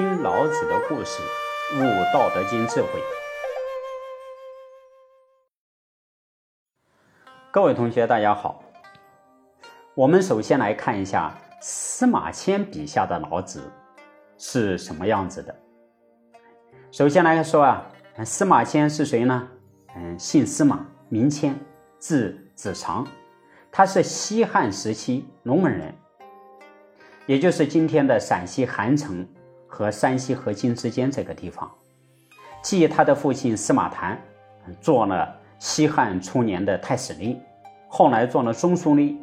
听老子的故事，悟《道德经》智慧。各位同学，大家好。我们首先来看一下司马迁笔下的老子是什么样子的。首先来说啊，司马迁是谁呢？嗯，姓司马，名迁，字子长，他是西汉时期龙门人，也就是今天的陕西韩城和山西河津之间这个地方。继他的父亲司马谈做了西汉初年的太史令，后来做了中书令，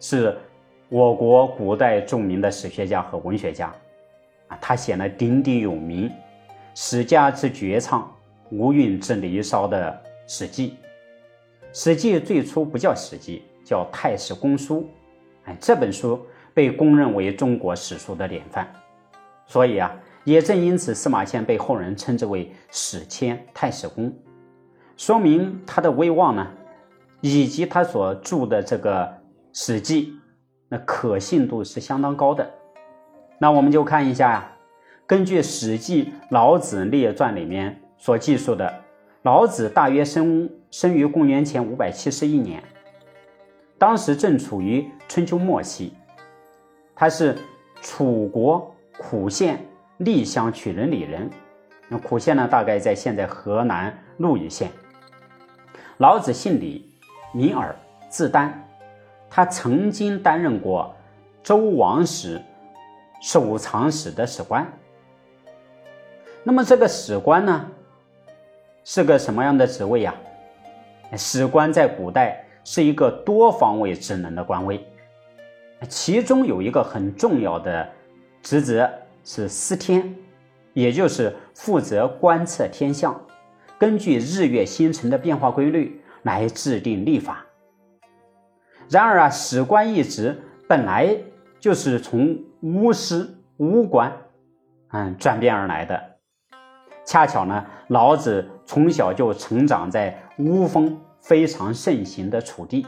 是我国古代著名的史学家和文学家。啊，他写了鼎鼎有名、史家之绝唱、无韵之离骚的《史记》。《史记》最初不叫《史记》，叫《太史公书》。哎，这本书被公认为中国史书的典范。所以啊，也正因此，司马迁被后人称之为“史迁太史公”，说明他的威望呢，以及他所著的这个《史记》，那可信度是相当高的。那我们就看一下呀，根据《史记·老子列传》里面所记述的，老子大约生生于公元前五百七十一年，当时正处于春秋末期，他是楚国。苦县栗乡曲仁里人，那苦县呢，大概在现在河南鹿邑县。老子姓李，名耳，字丹，他曾经担任过周王室守藏史的史官。那么这个史官呢，是个什么样的职位呀？史官在古代是一个多方位职能的官位，其中有一个很重要的。职责是司天，也就是负责观测天象，根据日月星辰的变化规律来制定历法。然而啊，史官一职本来就是从巫师、巫官，嗯，转变而来的。恰巧呢，老子从小就成长在巫风非常盛行的楚地，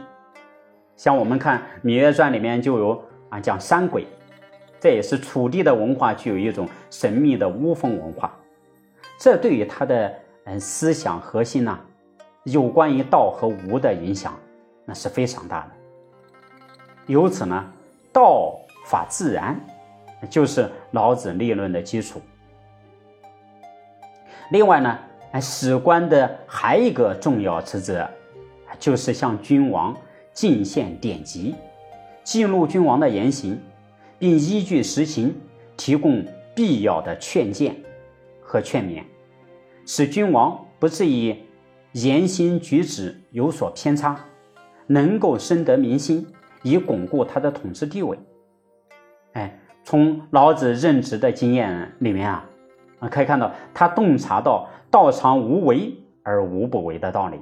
像我们看《芈月传》里面就有啊，讲山鬼。这也是楚地的文化具有一种神秘的巫风文化，这对于他的嗯思想核心呢，有关于道和无的影响，那是非常大的。由此呢，道法自然就是老子立论的基础。另外呢，史官的还一个重要职责，就是向君王进献典籍，记录君王的言行。并依据实情提供必要的劝谏和劝勉，使君王不至于言行举止有所偏差，能够深得民心，以巩固他的统治地位。哎，从老子任职的经验里面啊，啊可以看到他洞察到道常无为而无不为的道理，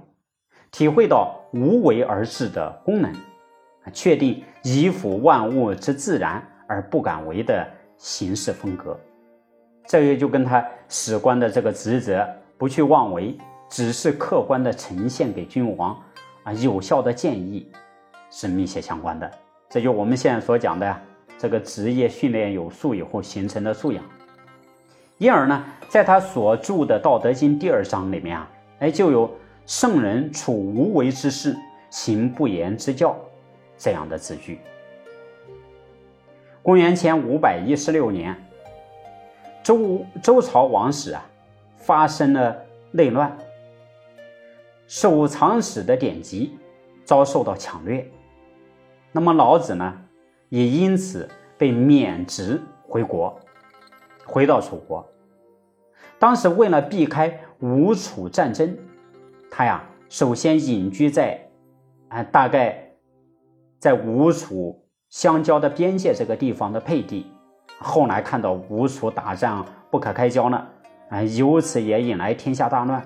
体会到无为而治的功能，确定以辅万物之自然。而不敢为的行事风格，这个就跟他史官的这个职责不去妄为，只是客观的呈现给君王啊有效的建议，是密切相关的。这就我们现在所讲的这个职业训练有素以后形成的素养。因而呢，在他所著的《道德经》第二章里面啊，哎，就有圣人处无为之事，行不言之教这样的字句。公元前五百一十六年，周周朝王室啊发生了内乱，守藏史的典籍遭受到抢掠，那么老子呢也因此被免职回国，回到楚国。当时为了避开吴楚战争，他呀首先隐居在啊大概在吴楚。相交的边界这个地方的配地，后来看到吴楚打仗不可开交呢，啊，由此也引来天下大乱，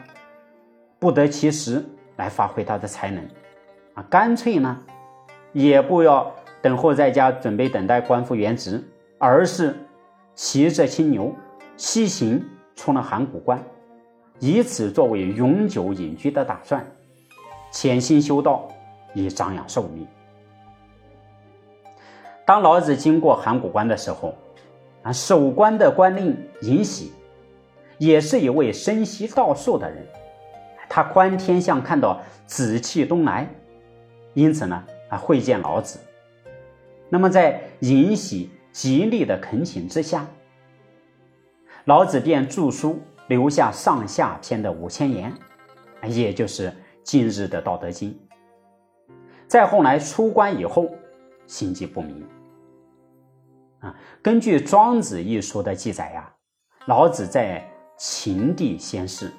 不得其时来发挥他的才能，啊，干脆呢，也不要等候在家准备等待官复原职，而是骑着青牛西行出了函谷关，以此作为永久隐居的打算，潜心修道以长养寿命。当老子经过函谷关的时候，啊，守关的官令尹喜，也是一位身习道术的人。他观天象看到紫气东来，因此呢，啊会见老子。那么在尹喜极力的恳请之下，老子便著书留下上下篇的五千言，也就是今日的《道德经》。再后来出关以后，心迹不明。啊，根据《庄子》一书的记载呀，老子在秦地仙逝，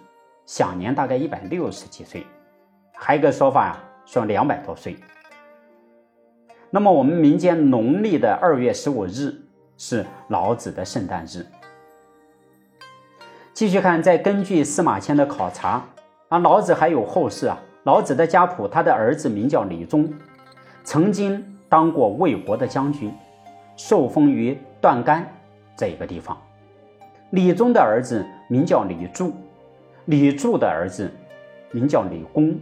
享年大概一百六十几岁，还有个说法呀，说两百多岁。那么我们民间农历的二月十五日是老子的圣诞日。继续看，再根据司马迁的考察啊，老子还有后世啊，老子的家谱，他的儿子名叫李宗，曾经当过魏国的将军。受封于段干这一个地方。李宗的儿子名叫李柱，李柱的儿子名叫李公，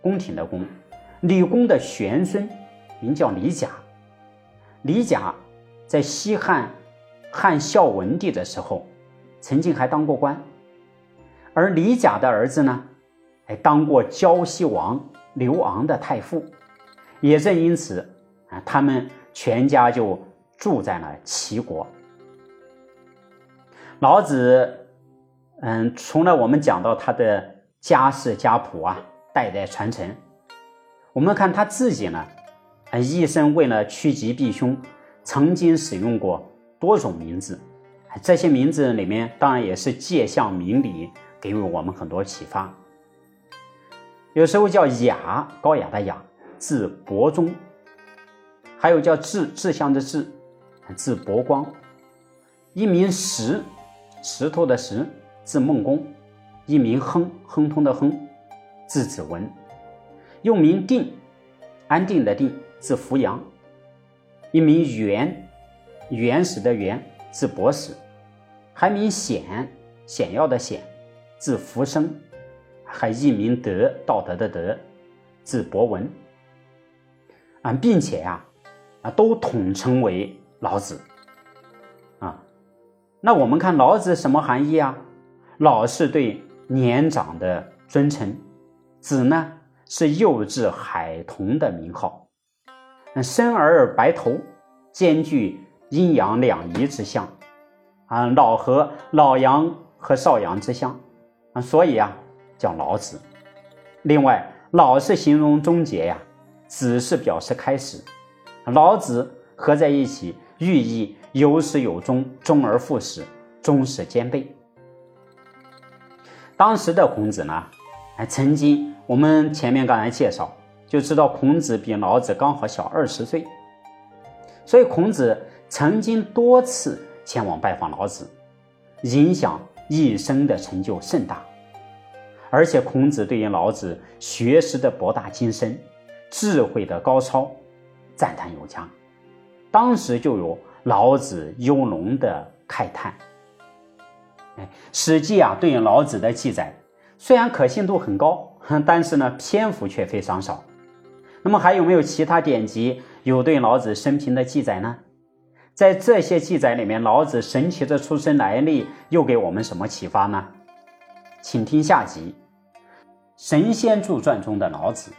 宫廷的宫。李公的玄孙名叫李甲，李甲在西汉汉孝文帝的时候，曾经还当过官。而李甲的儿子呢，还当过胶西王刘昂的太傅。也正因此啊，他们。全家就住在了齐国。老子，嗯，除了我们讲到他的家世家谱啊，代代传承，我们看他自己呢，一生为了趋吉避凶，曾经使用过多种名字。这些名字里面，当然也是借象明理，给予我们很多启发。有时候叫雅，高雅的雅，字伯宗。还有叫志志向的志，字伯光；一名石，石头的石，字孟公；一名亨，亨通的亨，字子文；又名定，安定的定，字扶阳；一名原，原始的原，字伯史；还名显，显要的显，字福生；还一名德，道德的德，字伯文。啊，并且呀。啊，啊都统称为老子。啊，那我们看老子什么含义啊？老是对年长的尊称，子呢是幼稚孩童的名号。那生而白头，兼具阴阳两仪之象，啊，老和老阳和少阳之象，啊，所以啊叫老子。另外，老是形容终结呀，子是表示开始。老子合在一起，寓意有始有终，终而复始，终始兼备。当时的孔子呢，哎，曾经我们前面刚才介绍，就知道孔子比老子刚好小二十岁，所以孔子曾经多次前往拜访老子，影响一生的成就甚大。而且孔子对于老子学识的博大精深，智慧的高超。赞叹有加，当时就有老子幽龙的慨叹。哎，《史记》啊，对于老子的记载虽然可信度很高，但是呢，篇幅却非常少。那么还有没有其他典籍有对老子生平的记载呢？在这些记载里面，老子神奇的出生来历又给我们什么启发呢？请听下集《神仙著传》中的老子。